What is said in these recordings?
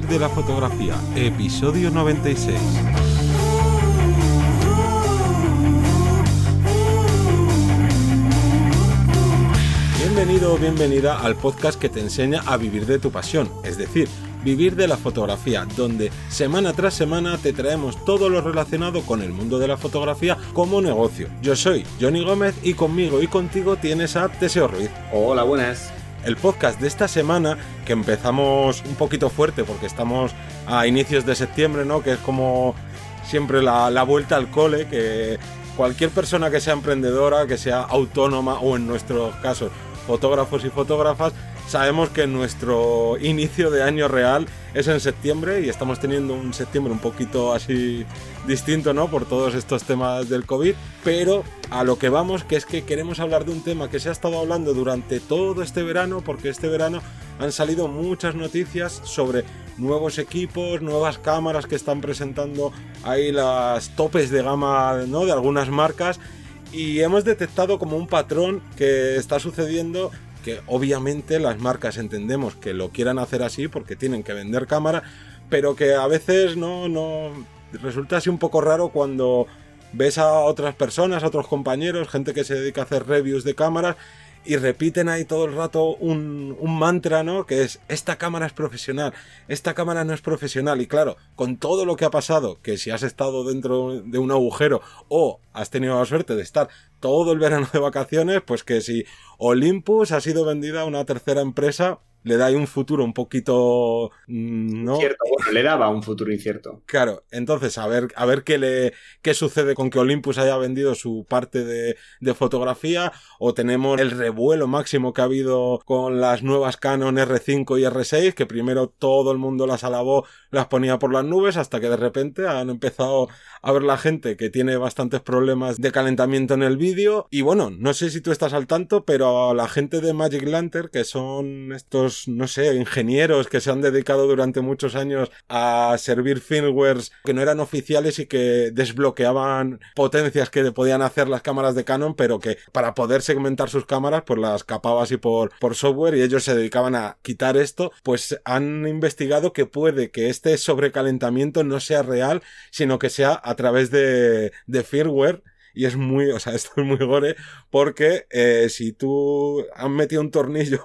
Vivir de la fotografía, episodio 96. Bienvenido o bienvenida al podcast que te enseña a vivir de tu pasión, es decir, vivir de la fotografía, donde semana tras semana te traemos todo lo relacionado con el mundo de la fotografía como negocio. Yo soy Johnny Gómez y conmigo y contigo tienes a Teseo Ruiz. Hola, buenas el podcast de esta semana, que empezamos un poquito fuerte porque estamos a inicios de septiembre, ¿no? Que es como siempre la, la, vuelta al cole, que cualquier persona que sea emprendedora, que sea autónoma o en nuestros casos fotógrafos y fotógrafas, sabemos que nuestro inicio de año real es en septiembre y estamos teniendo un septiembre un poquito así distinto, ¿no? Por todos estos temas del COVID, pero a lo que vamos, que es que queremos hablar de un tema que se ha estado hablando durante todo este verano, porque este verano han salido muchas noticias sobre nuevos equipos, nuevas cámaras que están presentando ahí las topes de gama, ¿no? De algunas marcas y hemos detectado como un patrón que está sucediendo que obviamente las marcas entendemos que lo quieran hacer así porque tienen que vender cámara, pero que a veces no, no resulta así un poco raro cuando ves a otras personas, a otros compañeros, gente que se dedica a hacer reviews de cámaras y repiten ahí todo el rato un, mantra, ¿no? Que es, esta cámara es profesional, esta cámara no es profesional. Y claro, con todo lo que ha pasado, que si has estado dentro de un agujero o has tenido la suerte de estar todo el verano de vacaciones, pues que si Olympus ha sido vendida a una tercera empresa le da ahí un futuro un poquito mm, ¿no? Cierto, le daba un futuro incierto. Claro, entonces a ver, a ver qué le qué sucede con que Olympus haya vendido su parte de, de fotografía o tenemos el revuelo máximo que ha habido con las nuevas Canon R5 y R6 que primero todo el mundo las alabó, las ponía por las nubes hasta que de repente han empezado a ver la gente que tiene bastantes problemas de calentamiento en el vídeo y bueno, no sé si tú estás al tanto, pero la gente de Magic Lantern que son estos no sé, ingenieros que se han dedicado durante muchos años a servir firmwares que no eran oficiales y que desbloqueaban potencias que podían hacer las cámaras de Canon, pero que para poder segmentar sus cámaras, pues las capaba así por, por software y ellos se dedicaban a quitar esto, pues han investigado que puede que este sobrecalentamiento no sea real, sino que sea a través de, de firmware. Y es muy, o sea, esto es muy gore porque eh, si tú han metido un tornillo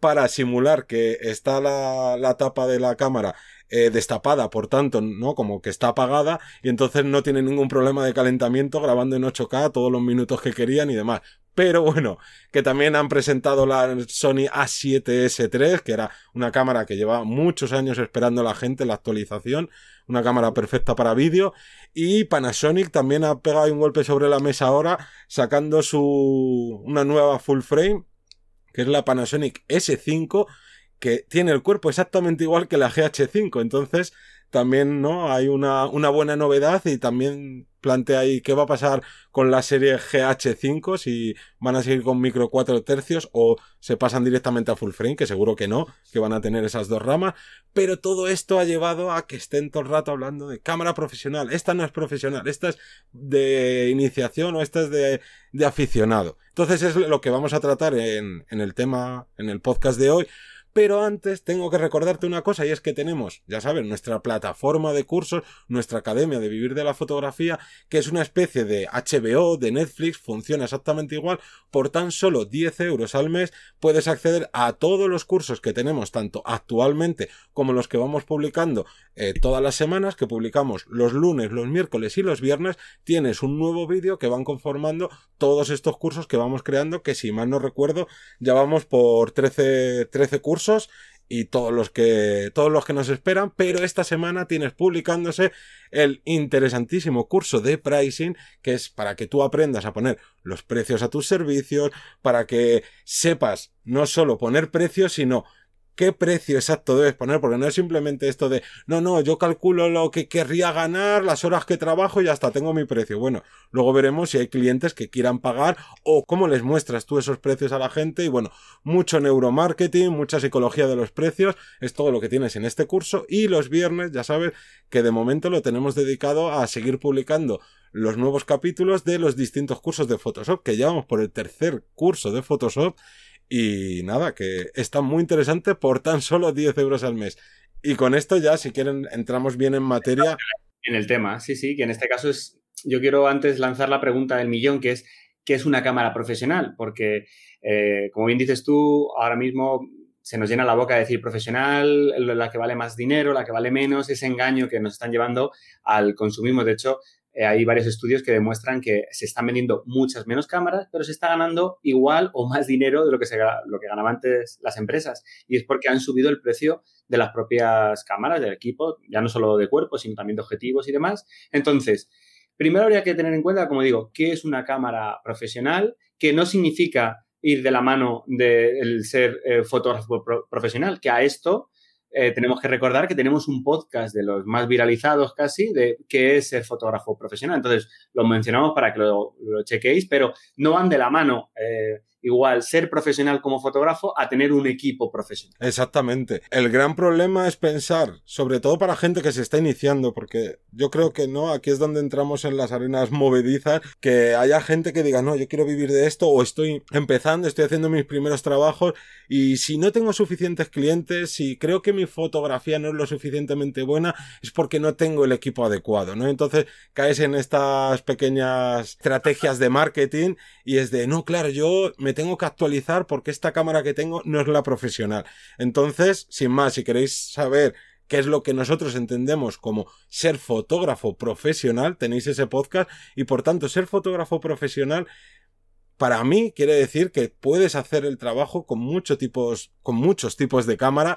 para simular que está la, la tapa de la cámara eh, destapada, por tanto, ¿no? Como que está apagada y entonces no tiene ningún problema de calentamiento grabando en 8K todos los minutos que querían y demás. Pero bueno, que también han presentado la Sony A7S3, que era una cámara que lleva muchos años esperando la gente la actualización, una cámara perfecta para vídeo. Y Panasonic también ha pegado un golpe sobre la mesa ahora, sacando su una nueva full frame que es la Panasonic S5, que tiene el cuerpo exactamente igual que la GH5. Entonces, también, ¿no? Hay una, una buena novedad y también plantea ahí qué va a pasar con la serie GH5, si van a seguir con micro 4 tercios o se pasan directamente a full frame, que seguro que no, que van a tener esas dos ramas, pero todo esto ha llevado a que estén todo el rato hablando de cámara profesional, esta no es profesional, esta es de iniciación o esta es de, de aficionado. Entonces es lo que vamos a tratar en, en el tema, en el podcast de hoy, pero antes tengo que recordarte una cosa y es que tenemos, ya sabes, nuestra plataforma de cursos, nuestra academia de vivir de la fotografía, que es una especie de HBO, de Netflix, funciona exactamente igual. Por tan solo 10 euros al mes puedes acceder a todos los cursos que tenemos, tanto actualmente como los que vamos publicando eh, todas las semanas, que publicamos los lunes, los miércoles y los viernes. Tienes un nuevo vídeo que van conformando todos estos cursos que vamos creando, que si mal no recuerdo, ya vamos por 13, 13 cursos y todos los que todos los que nos esperan, pero esta semana tienes publicándose el interesantísimo curso de pricing que es para que tú aprendas a poner los precios a tus servicios, para que sepas no solo poner precios, sino qué precio exacto debes poner, porque no es simplemente esto de, no, no, yo calculo lo que querría ganar, las horas que trabajo y hasta tengo mi precio. Bueno, luego veremos si hay clientes que quieran pagar o cómo les muestras tú esos precios a la gente y bueno, mucho neuromarketing, mucha psicología de los precios, es todo lo que tienes en este curso y los viernes, ya sabes que de momento lo tenemos dedicado a seguir publicando los nuevos capítulos de los distintos cursos de Photoshop, que llevamos por el tercer curso de Photoshop y nada, que está muy interesante por tan solo 10 euros al mes. Y con esto ya, si quieren, entramos bien en materia. En el tema, sí, sí, que en este caso es, yo quiero antes lanzar la pregunta del millón, que es, ¿qué es una cámara profesional? Porque, eh, como bien dices tú, ahora mismo se nos llena la boca de decir profesional, la que vale más dinero, la que vale menos, ese engaño que nos están llevando al consumismo. De hecho, eh, hay varios estudios que demuestran que se están vendiendo muchas menos cámaras, pero se está ganando igual o más dinero de lo que, se, lo que ganaban antes las empresas. Y es porque han subido el precio de las propias cámaras, del equipo, ya no solo de cuerpo, sino también de objetivos y demás. Entonces, primero habría que tener en cuenta, como digo, qué es una cámara profesional, que no significa ir de la mano del ser eh, fotógrafo profesional, que a esto eh, tenemos que recordar que tenemos un podcast de los más viralizados casi de qué es ser fotógrafo profesional. Entonces, lo mencionamos para que lo, chequéis, pero no van de la mano. Eh, igual ser profesional como fotógrafo a tener un equipo profesional. Exactamente. El gran problema es pensar, sobre todo para gente que se está iniciando, porque yo creo que no, aquí es donde entramos en las arenas movedizas, que haya gente que diga, no, yo quiero vivir de esto o estoy empezando, estoy haciendo mis primeros trabajos y si no tengo suficientes clientes, si creo que mi fotografía no es lo suficientemente buena, es porque no tengo el equipo adecuado, ¿no? Entonces caes en estas pequeñas estrategias de marketing y es de, no, claro, yo me tengo que actualizar porque esta cámara que tengo no es la profesional. Entonces, sin más, si queréis saber qué es lo que nosotros entendemos como ser fotógrafo profesional, tenéis ese podcast y por tanto ser fotógrafo profesional para mí quiere decir que puedes hacer el trabajo con muchos tipos, con muchos tipos de cámara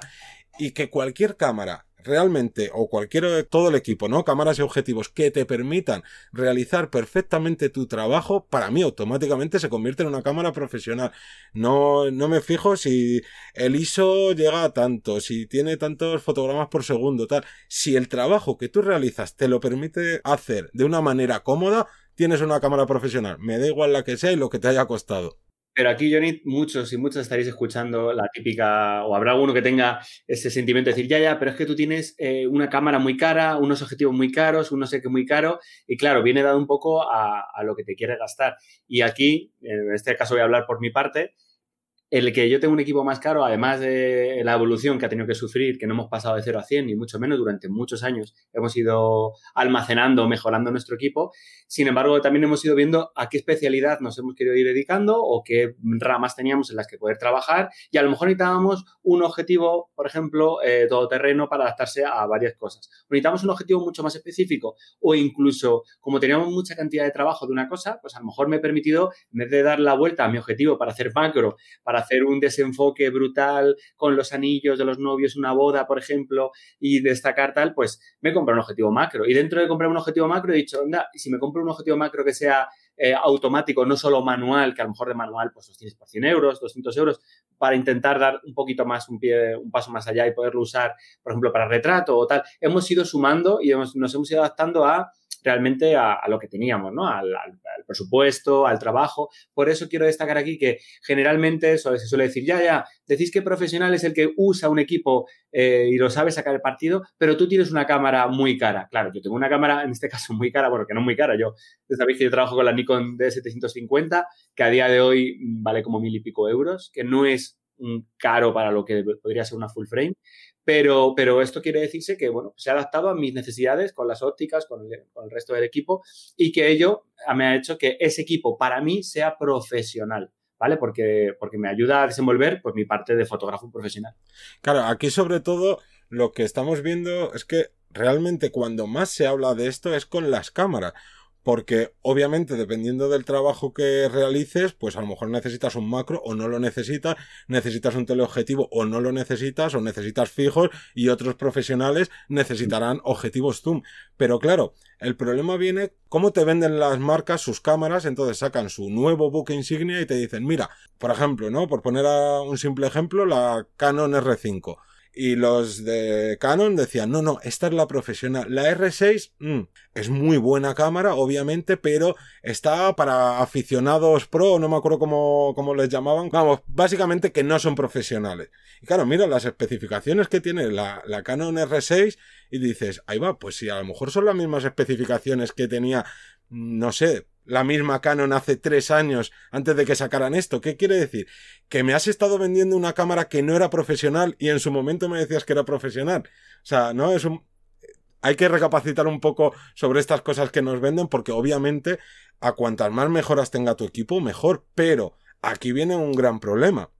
y que cualquier cámara realmente, o cualquier, todo el equipo, ¿no? Cámaras y objetivos que te permitan realizar perfectamente tu trabajo, para mí automáticamente se convierte en una cámara profesional. No, no me fijo si el ISO llega a tanto, si tiene tantos fotogramas por segundo, tal. Si el trabajo que tú realizas te lo permite hacer de una manera cómoda, tienes una cámara profesional. Me da igual la que sea y lo que te haya costado. Pero aquí, Johnny, muchos y muchos estaréis escuchando la típica, o habrá uno que tenga ese sentimiento de decir, ya, ya, pero es que tú tienes eh, una cámara muy cara, unos objetivos muy caros, un no sé qué muy caro, y claro, viene dado un poco a, a lo que te quieres gastar. Y aquí, en este caso voy a hablar por mi parte, el que yo tengo un equipo más caro, además de la evolución que ha tenido que sufrir, que no hemos pasado de 0 a 100, ni mucho menos, durante muchos años hemos ido almacenando, mejorando nuestro equipo. Sin embargo, también hemos ido viendo a qué especialidad nos hemos querido ir dedicando o qué ramas teníamos en las que poder trabajar. Y a lo mejor necesitábamos un objetivo, por ejemplo, eh, todoterreno para adaptarse a varias cosas. O necesitamos un objetivo mucho más específico o incluso, como teníamos mucha cantidad de trabajo de una cosa, pues a lo mejor me he permitido, en vez de dar la vuelta a mi objetivo para hacer macro, para hacer un desenfoque brutal con los anillos de los novios, una boda, por ejemplo, y destacar tal, pues me compro un objetivo macro. Y dentro de comprar un objetivo macro he dicho, anda, si me compro un objetivo macro que sea eh, automático, no solo manual, que a lo mejor de manual pues los tienes por 100 euros, 200 euros, para intentar dar un poquito más, un, pie, un paso más allá y poderlo usar, por ejemplo, para retrato o tal. Hemos ido sumando y nos hemos ido adaptando a realmente a, lo que teníamos, ¿no? Al, presupuesto, al trabajo. Por eso quiero destacar aquí que generalmente se suele decir, ya, ya, decís que profesional es el que usa un equipo eh, y lo sabe sacar el partido, pero tú tienes una cámara muy cara. Claro, yo tengo una cámara, en este caso, muy cara, porque no muy cara. Yo, sabéis que yo trabajo con la Nikon D750, que a día de hoy vale como mil y pico euros, que no es caro para lo que podría ser una full frame, pero, pero esto quiere decirse que, bueno, se ha adaptado a mis necesidades con las ópticas, con el, con el resto del equipo y que ello me ha hecho que ese equipo para mí sea profesional. ¿vale? Porque, porque me ayuda a desenvolver pues, mi parte de fotógrafo profesional. Claro, aquí sobre todo lo que estamos viendo es que realmente cuando más se habla de esto es con las cámaras porque obviamente dependiendo del trabajo que realices, pues a lo mejor necesitas un macro o no lo necesitas, necesitas un teleobjetivo o no lo necesitas, o necesitas fijos y otros profesionales necesitarán objetivos zoom. Pero claro, el problema viene cómo te venden las marcas sus cámaras, entonces sacan su nuevo buque insignia y te dicen, mira, por ejemplo, ¿no? Por poner a un simple ejemplo, la Canon R5 y los de Canon decían, no, no, esta es la profesional. La R6 mm, es muy buena cámara, obviamente, pero está para aficionados pro, no me acuerdo cómo, cómo les llamaban. Vamos, básicamente que no son profesionales. Y claro, mira las especificaciones que tiene la, la Canon R6 y dices, ahí va, pues si a lo mejor son las mismas especificaciones que tenía, no sé, la misma Canon hace tres años antes de que sacaran esto. ¿Qué quiere decir? Que me has estado vendiendo una cámara que no era profesional y en su momento me decías que era profesional. O sea, no es un... Hay que recapacitar un poco sobre estas cosas que nos venden porque obviamente a cuantas más mejoras tenga tu equipo, mejor. Pero aquí viene un gran problema.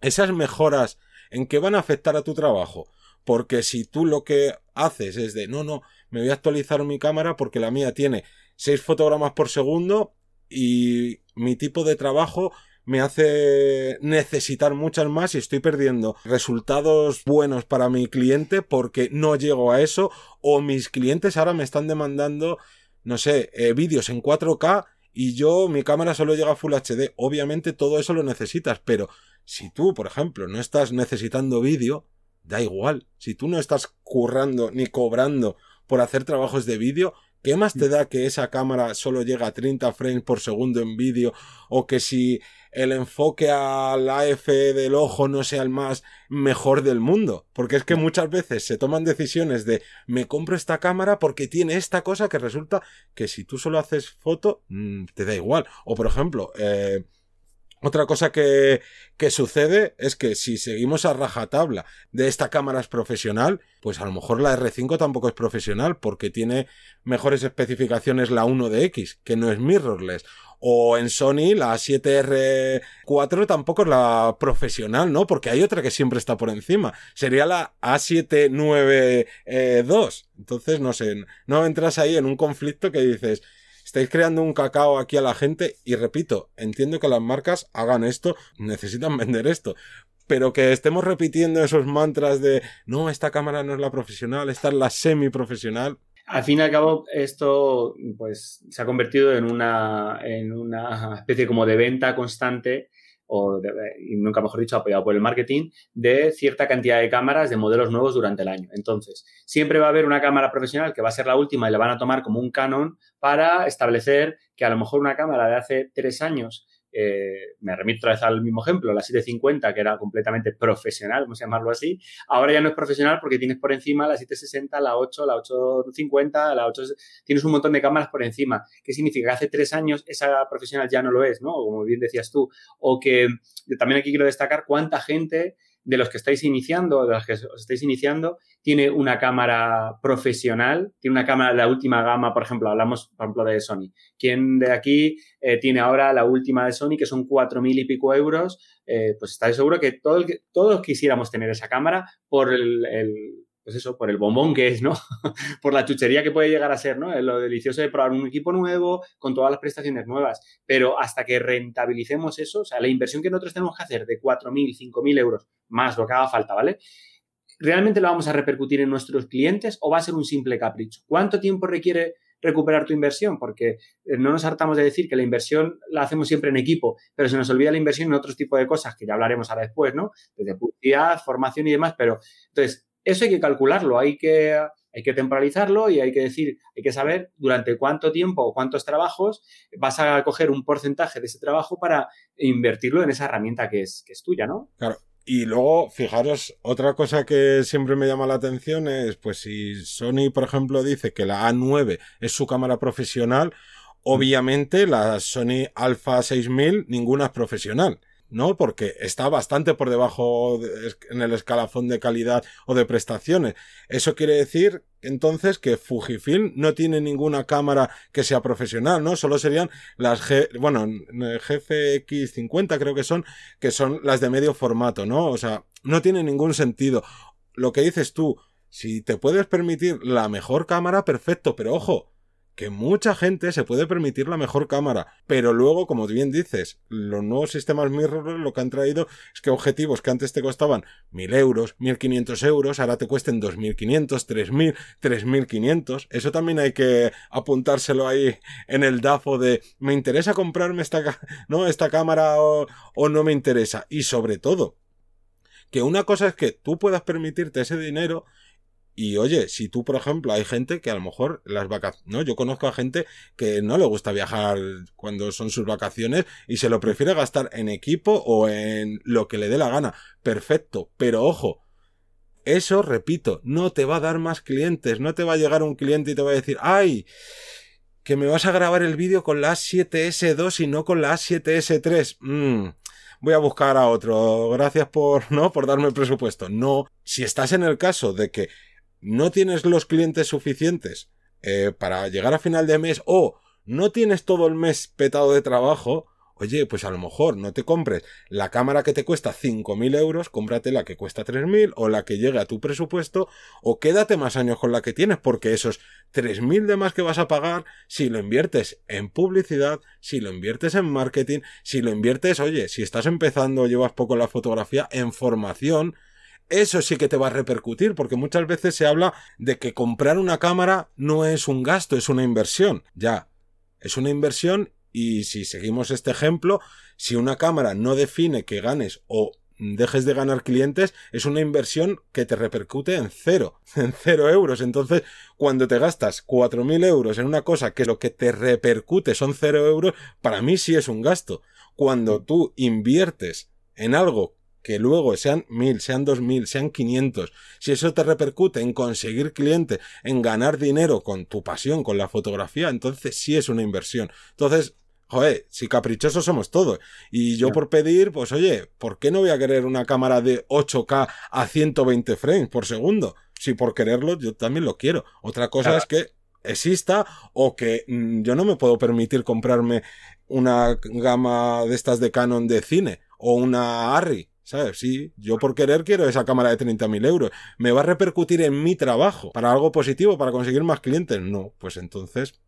Esas mejoras, ¿en qué van a afectar a tu trabajo? Porque si tú lo que haces es de, no, no, me voy a actualizar mi cámara porque la mía tiene 6 fotogramas por segundo y mi tipo de trabajo me hace necesitar muchas más y estoy perdiendo resultados buenos para mi cliente porque no llego a eso o mis clientes ahora me están demandando, no sé, eh, vídeos en 4K y yo mi cámara solo llega a Full HD. Obviamente todo eso lo necesitas, pero si tú, por ejemplo, no estás necesitando vídeo, da igual. Si tú no estás currando ni cobrando por hacer trabajos de vídeo, ¿Qué más te da que esa cámara solo llega a 30 frames por segundo en vídeo? O que si el enfoque al AF del ojo no sea el más mejor del mundo. Porque es que muchas veces se toman decisiones de me compro esta cámara porque tiene esta cosa que resulta que si tú solo haces foto, mm, te da igual. O por ejemplo, eh, otra cosa que, que, sucede es que si seguimos a rajatabla de esta cámara es profesional, pues a lo mejor la R5 tampoco es profesional porque tiene mejores especificaciones la 1DX, que no es mirrorless. O en Sony la 7R4 tampoco es la profesional, ¿no? Porque hay otra que siempre está por encima. Sería la A792. Entonces, no sé, no entras ahí en un conflicto que dices, estáis creando un cacao aquí a la gente y repito, entiendo que las marcas hagan esto, necesitan vender esto, pero que estemos repitiendo esos mantras de no, esta cámara no es la profesional, esta es la semi profesional. Al fin y al cabo, esto pues se ha convertido en una, en una especie como de venta constante o y nunca mejor dicho, apoyado por el marketing, de cierta cantidad de cámaras de modelos nuevos durante el año. Entonces, siempre va a haber una cámara profesional que va a ser la última y la van a tomar como un canon para establecer que a lo mejor una cámara de hace tres años eh, me remito otra vez al mismo ejemplo, la 750, que era completamente profesional, vamos a llamarlo así, ahora ya no es profesional porque tienes por encima la 760, la 8, la 850, la 8, tienes un montón de cámaras por encima. ¿Qué significa? Que hace tres años esa profesional ya no lo es, ¿no? Como bien decías tú. O que también aquí quiero destacar cuánta gente de los que estáis iniciando, de los que os estáis iniciando, tiene una cámara profesional, tiene una cámara de la última gama, por ejemplo, hablamos, por ejemplo, de Sony. ¿Quién de aquí eh, tiene ahora la última de Sony, que son cuatro mil y pico euros? Eh, pues estáis seguro que, todo todos quisiéramos tener esa cámara por el pues eso, por el bombón que es, ¿no? por la chuchería que puede llegar a ser, ¿no? Lo delicioso de probar un equipo nuevo con todas las prestaciones nuevas. Pero hasta que rentabilicemos eso, o sea, la inversión que nosotros tenemos que hacer de 4.000, 5.000 euros más lo que haga falta, ¿vale? ¿Realmente lo vamos a repercutir en nuestros clientes o va a ser un simple capricho? ¿Cuánto tiempo requiere recuperar tu inversión? Porque eh, no nos hartamos de decir que la inversión la hacemos siempre en equipo, pero se nos olvida la inversión en otros tipos de cosas que ya hablaremos ahora después, ¿no? Desde publicidad, formación y demás, pero entonces eso hay que calcularlo, hay que, hay que temporalizarlo y hay que decir, hay que saber durante cuánto tiempo o cuántos trabajos vas a coger un porcentaje de ese trabajo para invertirlo en esa herramienta que es, que es tuya, ¿no? Claro. Y luego, fijaros, otra cosa que siempre me llama la atención es, pues si Sony, por ejemplo, dice que la A9 es su cámara profesional, obviamente la Sony Alpha 6000 ninguna es profesional. ¿No? Porque está bastante por debajo en el escalafón de calidad o de prestaciones. Eso quiere decir entonces que Fujifilm no tiene ninguna cámara que sea profesional, ¿no? Solo serían las G, bueno, GFX50 creo que son, que son las de medio formato, ¿no? O sea, no tiene ningún sentido. Lo que dices tú, si te puedes permitir la mejor cámara, perfecto, pero ojo, que mucha gente se puede permitir la mejor cámara, pero luego, como bien dices, los nuevos sistemas mirrorless lo que han traído es que objetivos que antes te costaban 1000 euros, 1500 euros, ahora te cuesten 2500, 3000, 3500. Eso también hay que apuntárselo ahí en el DAFO de me interesa comprarme esta, no, esta cámara o, o no me interesa. Y sobre todo, que una cosa es que tú puedas permitirte ese dinero y oye, si tú, por ejemplo, hay gente que a lo mejor las vacaciones, ¿no? Yo conozco a gente que no le gusta viajar cuando son sus vacaciones y se lo prefiere gastar en equipo o en lo que le dé la gana. Perfecto, pero ojo, eso, repito, no te va a dar más clientes, no te va a llegar un cliente y te va a decir, ay, que me vas a grabar el vídeo con la A7S2 y no con la A7S3. Mm, voy a buscar a otro. Gracias por, ¿no? Por darme el presupuesto. No, si estás en el caso de que no tienes los clientes suficientes eh, para llegar a final de mes o no tienes todo el mes petado de trabajo, Oye, pues a lo mejor no te compres la cámara que te cuesta 5.000 euros, cómprate la que cuesta 3.000 o la que llegue a tu presupuesto o quédate más años con la que tienes porque esos 3.000 de más que vas a pagar, si lo inviertes en publicidad, si lo inviertes en marketing, si lo inviertes, oye, si estás empezando o llevas poco la fotografía, en formación, eso sí que te va a repercutir, porque muchas veces se habla de que comprar una cámara no es un gasto, es una inversión. Ya, es una inversión y si seguimos este ejemplo, si una cámara no define que ganes o dejes de ganar clientes, es una inversión que te repercute en cero, en cero euros. Entonces, cuando te gastas cuatro mil euros en una cosa que lo que te repercute son cero euros, para mí sí es un gasto. Cuando tú inviertes en algo que luego sean mil, sean dos mil, sean quinientos, si eso te repercute en conseguir clientes, en ganar dinero con tu pasión, con la fotografía, entonces sí es una inversión. Entonces, joder, si caprichosos somos todos. Y yo por pedir, pues oye, ¿por qué no voy a querer una cámara de 8K a 120 frames por segundo? Si por quererlo, yo también lo quiero. Otra cosa es que exista o que mm, yo no me puedo permitir comprarme una gama de estas de Canon de cine o una Arri. ¿Sabes? Sí, yo por querer quiero esa cámara de 30.000 euros. ¿Me va a repercutir en mi trabajo para algo positivo, para conseguir más clientes? No, pues entonces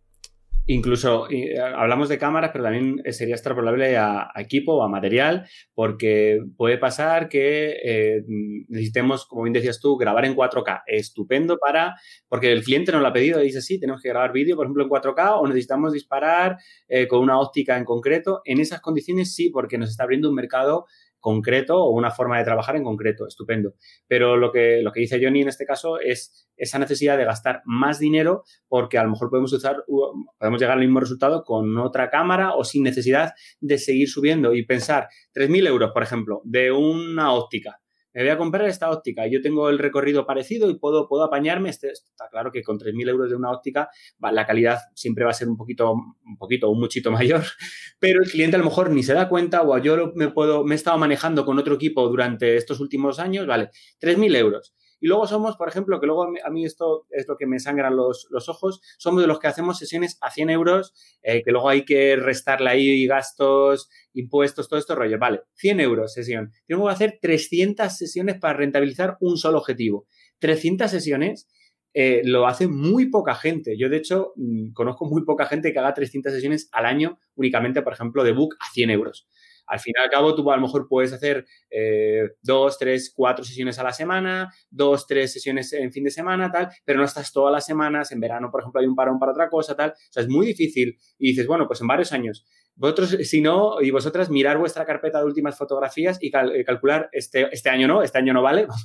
Incluso eh, hablamos de cámaras, pero también sería extrapolable a, equipo o a material, porque puede pasar que eh, necesitemos, como bien decías tú, grabar en 4K. Estupendo para, porque el cliente nos lo ha pedido y dice, sí, tenemos que grabar vídeo, por ejemplo, en 4K o necesitamos disparar eh, con una óptica en concreto. En esas condiciones sí, porque nos está abriendo un mercado concreto o una forma de trabajar en concreto, estupendo. Pero lo que, lo que dice Johnny en este caso es esa necesidad de gastar más dinero porque a lo mejor podemos usar, podemos llegar al mismo resultado con otra cámara o sin necesidad de seguir subiendo y pensar 3.000 euros, por ejemplo, de una óptica me voy a comprar esta óptica, yo tengo el recorrido parecido y puedo, puedo apañarme. Este, está claro que con 3.000 euros de una óptica la calidad siempre va a ser un poquito, un poquito, un muchito mayor, pero el cliente a lo mejor ni se da cuenta o yo me, puedo, me he estado manejando con otro equipo durante estos últimos años, vale, 3.000 euros. Y luego somos, por ejemplo, que luego a mí esto es lo que me sangran los, los ojos, somos de los que hacemos sesiones a 100 euros, eh, que luego hay que restarle ahí gastos, impuestos, todo esto rollo. Vale, 100 euros sesión. Tengo que hacer 300 sesiones para rentabilizar un solo objetivo. 300 sesiones eh, lo hace muy poca gente. Yo, de hecho, mm, conozco muy poca gente que haga 300 sesiones al año únicamente, por ejemplo, de book a 100 euros. Al fin y al cabo, tú a lo mejor puedes hacer eh, dos, tres, cuatro sesiones a la semana, dos, tres sesiones en fin de semana, tal, pero no estás todas las semanas. En verano, por ejemplo, hay un parón para otra cosa, tal. O sea, es muy difícil. Y dices, bueno, pues en varios años. Vosotros, si no, y vosotras, mirar vuestra carpeta de últimas fotografías y eh, calcular, este, este año no, este año no vale, vamos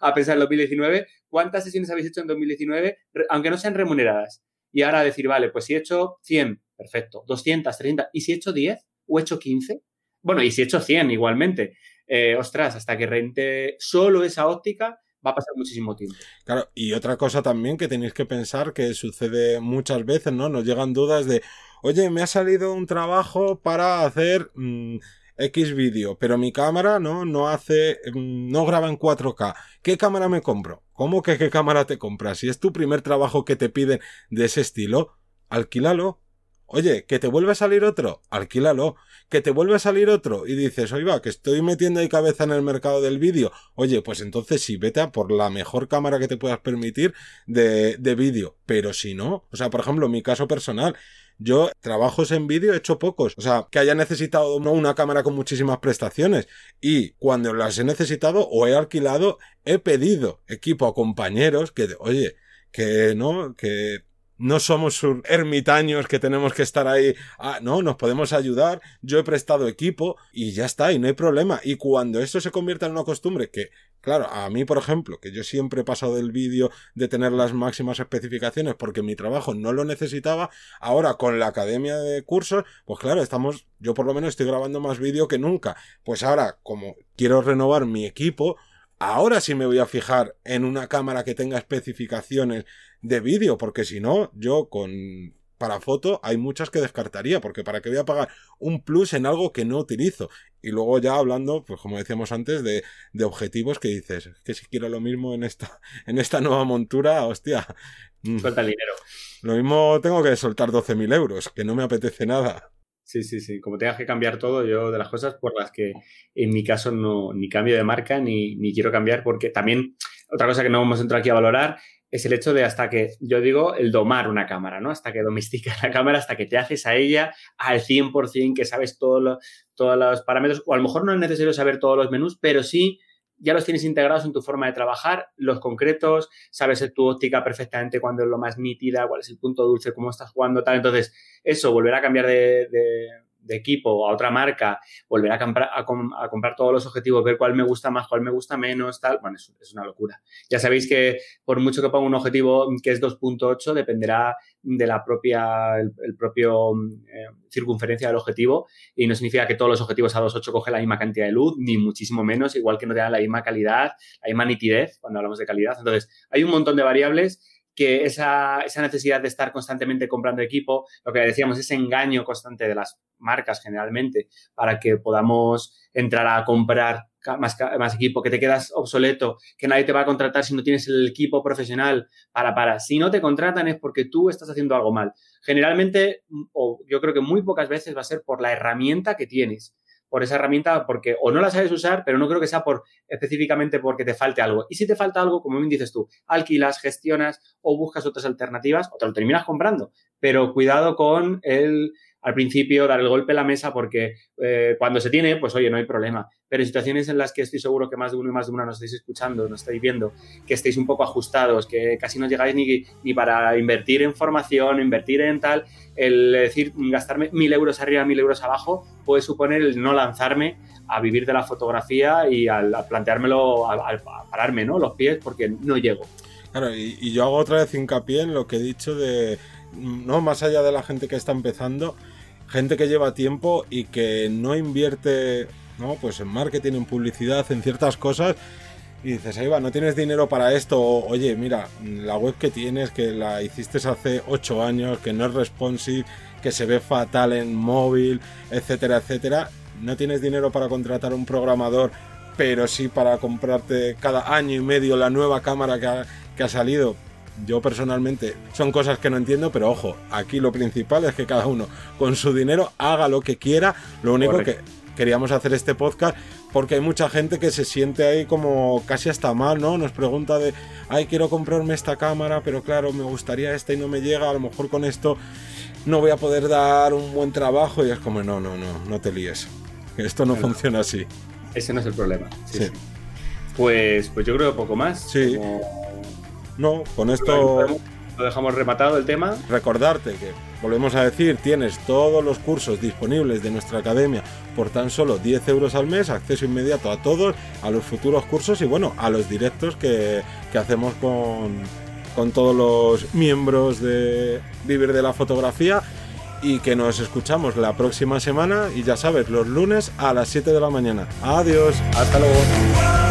a, pensar en 2019, cuántas sesiones habéis hecho en 2019, aunque no sean remuneradas. Y ahora decir, vale, pues si he hecho 100, perfecto, 200, 30, y si he hecho 10 o he hecho 15, bueno, y si he hecho 100 igualmente, eh, ostras, hasta que rente solo esa óptica, va a pasar muchísimo tiempo. Claro, y otra cosa también que tenéis que pensar que sucede muchas veces, ¿no? Nos llegan dudas de, oye, me ha salido un trabajo para hacer mm, X vídeo, pero mi cámara no, no hace, mm, no graba en 4K. ¿Qué cámara me compro? ¿Cómo que qué cámara te compras? Si es tu primer trabajo que te piden de ese estilo, alquílalo. Oye, que te vuelve a salir otro, alquílalo que te vuelve a salir otro y dices, oiga, que estoy metiendo ahí cabeza en el mercado del vídeo, oye, pues entonces sí, vete a por la mejor cámara que te puedas permitir de, de vídeo. Pero si no, o sea, por ejemplo, mi caso personal, yo trabajos en vídeo he hecho pocos. O sea, que haya necesitado una cámara con muchísimas prestaciones. Y cuando las he necesitado o he alquilado, he pedido equipo a compañeros que, oye, que no, que no somos ermitaños que tenemos que estar ahí. Ah, no, nos podemos ayudar. Yo he prestado equipo y ya está, y no hay problema. Y cuando esto se convierta en una costumbre, que, claro, a mí, por ejemplo, que yo siempre he pasado del vídeo de tener las máximas especificaciones porque mi trabajo no lo necesitaba, ahora con la academia de cursos, pues claro, estamos, yo por lo menos estoy grabando más vídeo que nunca. Pues ahora, como quiero renovar mi equipo, Ahora sí me voy a fijar en una cámara que tenga especificaciones de vídeo, porque si no, yo con para foto hay muchas que descartaría, porque para qué voy a pagar un plus en algo que no utilizo. Y luego ya hablando, pues como decíamos antes, de, de objetivos que dices, que si quiero lo mismo en esta, en esta nueva montura, hostia. Mm. Suelta el dinero. Lo mismo tengo que soltar 12.000 euros, que no me apetece nada. Sí, sí, sí. Como tengas que cambiar todo, yo de las cosas por las que en mi caso no ni cambio de marca ni, ni quiero cambiar, porque también otra cosa que no hemos entrado aquí a valorar es el hecho de hasta que, yo digo, el domar una cámara, ¿no? Hasta que domesticas la cámara, hasta que te haces a ella al 100%, que sabes todos los parámetros, o a lo mejor no es necesario saber todos los menús, pero sí ya los tienes integrados en tu forma de trabajar, los concretos, sabes tu óptica perfectamente cuándo es lo más nítida, cuál es el punto dulce, cómo estás jugando, tal. Entonces, eso, volver a cambiar de equipo o a otra marca, volver a comprar, a, comprar todos los objetivos, ver cuál me gusta más, cuál me gusta menos, tal, bueno, es, es una locura. Ya sabéis que por mucho que ponga un objetivo que es 2.8, dependerá de la propia, el, propio eh, circunferencia del objetivo y no significa que todos los objetivos a 2.8 cogen la misma cantidad de luz, ni muchísimo menos, igual que no te dan la misma calidad, la misma nitidez cuando hablamos de calidad. Entonces, hay un montón de variables que esa, esa, necesidad de estar constantemente comprando equipo, lo que decíamos, ese engaño constante de las marcas generalmente para que podamos entrar a comprar más, más, equipo, que te quedas obsoleto, que nadie te va a contratar si no tienes el equipo profesional para, para. Si no te contratan es porque tú estás haciendo algo mal. Generalmente, o yo creo que muy pocas veces va a ser por la herramienta que tienes por esa herramienta porque o no la sabes usar, pero no creo que sea por específicamente porque te falte algo. Y si te falta algo, como bien dices tú, alquilas, gestionas o buscas otras alternativas o te lo terminas comprando. Pero cuidado con el al principio dar el golpe a la mesa porque eh, cuando se tiene, pues oye, no hay problema. Pero en situaciones en las que estoy seguro que más de uno y más de una nos estáis escuchando, nos estáis viendo, que estéis un poco ajustados, que casi no llegáis ni, ni para invertir en formación, invertir en tal, el decir gastarme mil euros arriba, mil euros abajo, puede suponer el no lanzarme a vivir de la fotografía y al, planteármelo, al, pararme ¿no? los pies porque no llego. Claro, y, y yo hago otra vez hincapié en lo que he dicho de no más allá de la gente que está empezando, gente que lleva tiempo y que no invierte, ¿no? Pues en marketing, en publicidad, en ciertas cosas. Y dices, ahí va, no tienes dinero para esto. oye, mira, la web que tienes, que la hiciste hace 8 años, que no es responsive, que se ve fatal en móvil, etcétera, etcétera. No tienes dinero para contratar un programador, pero sí para comprarte cada año y medio la nueva cámara que que ha salido yo personalmente son cosas que no entiendo, pero ojo, aquí lo principal es que cada uno con su dinero haga lo que quiera. Lo único que queríamos hacer este podcast porque hay mucha gente que se siente ahí como casi hasta mal, ¿no? Nos pregunta de, ay, quiero comprarme esta cámara, pero claro, me gustaría esta y no me llega, a lo mejor con esto no voy a poder dar un buen trabajo y es como, no, no, no, no te líes. Esto no funciona así. Ese no es el problema. Sí, Pues, pues yo creo poco más. Sí. No, con esto... Lo dejamos rematado el tema. Recordarte que, volvemos a decir, tienes todos los cursos disponibles de nuestra academia por tan solo 10 euros al mes, acceso inmediato a todos, a los futuros cursos y bueno, a los directos que, que hacemos con, con todos los miembros de Vivir de la Fotografía y que nos escuchamos la próxima semana y ya sabes, los lunes a las 7 de la mañana. Adiós, hasta luego.